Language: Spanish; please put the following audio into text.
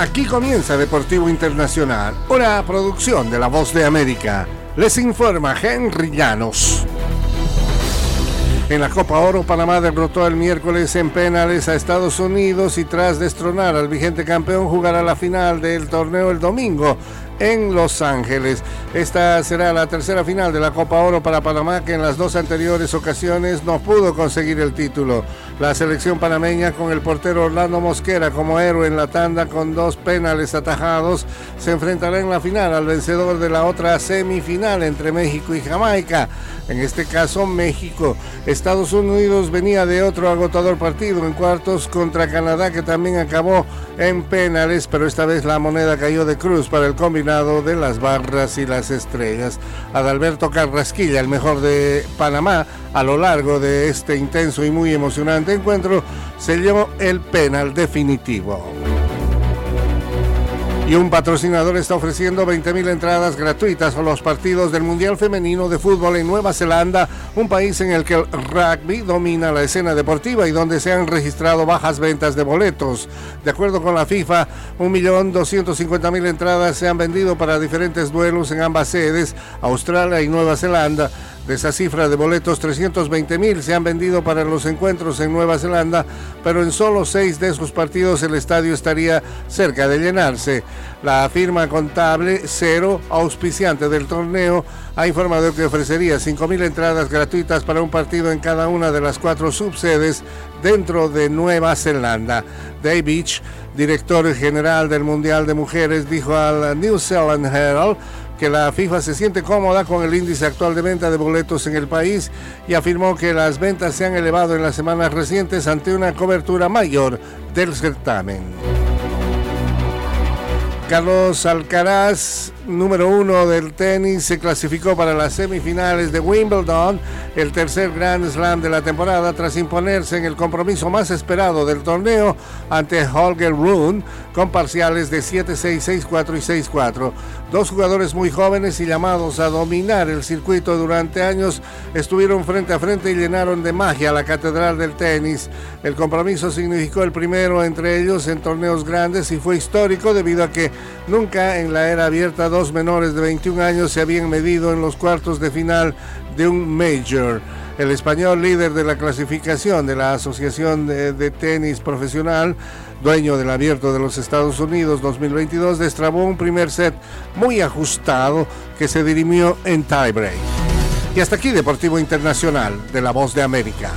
Aquí comienza Deportivo Internacional, una producción de La Voz de América. Les informa Henry Llanos. En la Copa Oro, Panamá derrotó el miércoles en penales a Estados Unidos y tras destronar al vigente campeón jugará la final del torneo el domingo en Los Ángeles. Esta será la tercera final de la Copa Oro para Panamá que en las dos anteriores ocasiones no pudo conseguir el título. La selección panameña con el portero Orlando Mosquera como héroe en la tanda con dos penales atajados se enfrentará en la final al vencedor de la otra semifinal entre México y Jamaica. En este caso México. Estados Unidos venía de otro agotador partido en cuartos contra Canadá que también acabó en penales, pero esta vez la moneda cayó de cruz para el combinado de las barras y las estrellas. Adalberto Carrasquilla, el mejor de Panamá, a lo largo de este intenso y muy emocionante encuentro, se llevó el penal definitivo. Y un patrocinador está ofreciendo 20.000 entradas gratuitas a los partidos del Mundial Femenino de Fútbol en Nueva Zelanda, un país en el que el rugby domina la escena deportiva y donde se han registrado bajas ventas de boletos. De acuerdo con la FIFA, 1.250.000 entradas se han vendido para diferentes duelos en ambas sedes, Australia y Nueva Zelanda. De esa cifra de boletos, 320 mil se han vendido para los encuentros en Nueva Zelanda, pero en solo seis de esos partidos el estadio estaría cerca de llenarse. La firma contable Cero, auspiciante del torneo, ha informado que ofrecería 5 mil entradas gratuitas para un partido en cada una de las cuatro subsedes dentro de Nueva Zelanda. Dave Beach, director general del Mundial de Mujeres, dijo al New Zealand Herald que la FIFA se siente cómoda con el índice actual de venta de boletos en el país y afirmó que las ventas se han elevado en las semanas recientes ante una cobertura mayor del certamen. Carlos Alcaraz número uno del tenis, se clasificó para las semifinales de Wimbledon, el tercer Grand Slam de la temporada, tras imponerse en el compromiso más esperado del torneo ante Holger Rune, con parciales de 7-6, 6-4 y 6-4. Dos jugadores muy jóvenes y llamados a dominar el circuito durante años estuvieron frente a frente y llenaron de magia la catedral del tenis. El compromiso significó el primero entre ellos en torneos grandes y fue histórico debido a que nunca en la era abierta dos menores de 21 años se habían medido en los cuartos de final de un Major. El español líder de la clasificación de la Asociación de, Tenis Profesional, dueño del Abierto de los Estados Unidos 2022, destrabó un primer set muy ajustado que se dirimió en tiebreak. Y hasta aquí Deportivo Internacional de la Voz de América.